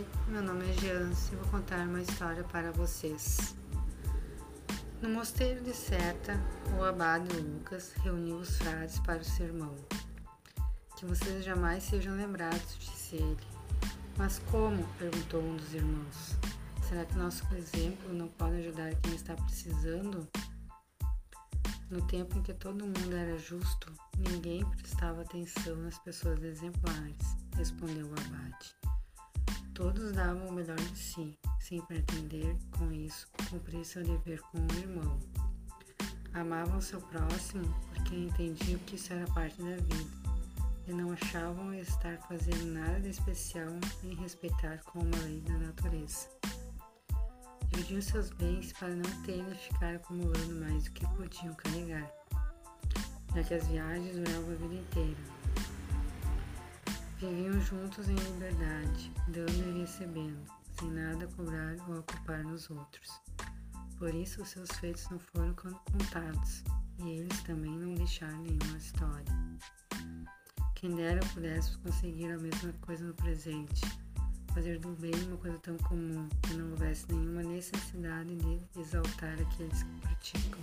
Oi, meu nome é Jeans e vou contar uma história para vocês. No mosteiro de Seta, o abade Lucas reuniu os frades para o sermão. Que vocês jamais sejam lembrados, disse ele. Mas como? perguntou um dos irmãos. Será que nosso exemplo não pode ajudar quem está precisando? No tempo em que todo mundo era justo, ninguém prestava atenção nas pessoas exemplares, respondeu o abade. Todos davam o melhor de si, sem pretender, com isso, cumprir seu dever com o irmão. Amavam seu próximo porque entendiam que isso era parte da vida e não achavam estar fazendo nada de especial em respeitar como uma lei da natureza. Dividiam seus bens para não terem de ficar acumulando mais do que podiam carregar, já que as viagens duravam a vida inteira Viviam juntos em liberdade, dando e recebendo, sem nada cobrar ou ocupar nos outros. Por isso, seus feitos não foram contados, e eles também não deixaram nenhuma história. Quem dera pudéssemos conseguir a mesma coisa no presente, fazer do bem uma coisa tão comum que não houvesse nenhuma necessidade de exaltar aqueles que praticam.